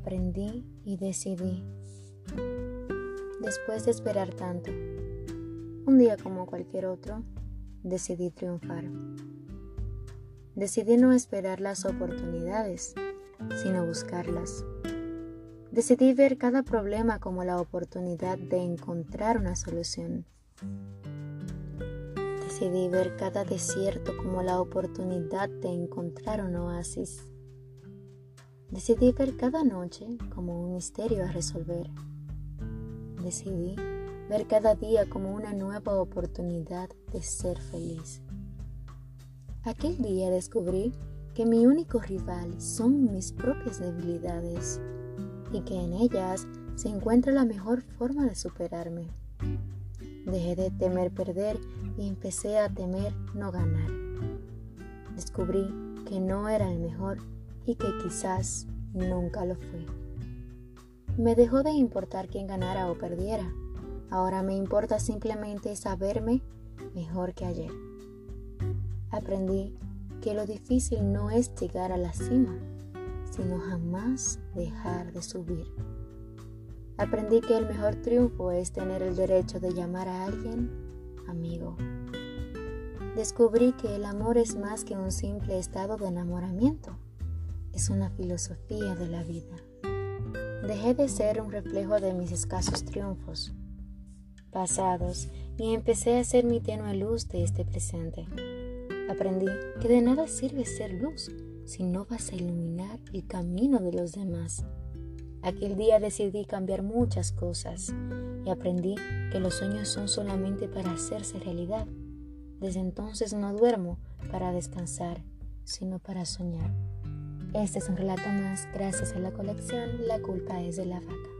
Aprendí y decidí. Después de esperar tanto, un día como cualquier otro, decidí triunfar. Decidí no esperar las oportunidades, sino buscarlas. Decidí ver cada problema como la oportunidad de encontrar una solución. Decidí ver cada desierto como la oportunidad de encontrar un oasis. Decidí ver cada noche como un misterio a resolver. Decidí ver cada día como una nueva oportunidad de ser feliz. Aquel día descubrí que mi único rival son mis propias debilidades y que en ellas se encuentra la mejor forma de superarme. Dejé de temer perder y empecé a temer no ganar. Descubrí que no era el mejor y que quizás nunca lo fui. Me dejó de importar quién ganara o perdiera. Ahora me importa simplemente saberme mejor que ayer. Aprendí que lo difícil no es llegar a la cima, sino jamás dejar de subir. Aprendí que el mejor triunfo es tener el derecho de llamar a alguien amigo. Descubrí que el amor es más que un simple estado de enamoramiento, es una filosofía de la vida. Dejé de ser un reflejo de mis escasos triunfos pasados y empecé a ser mi tenue luz de este presente. Aprendí que de nada sirve ser luz si no vas a iluminar el camino de los demás. Aquel día decidí cambiar muchas cosas y aprendí que los sueños son solamente para hacerse realidad. Desde entonces no duermo para descansar, sino para soñar. Este es un relato más gracias a la colección La culpa es de la vaca.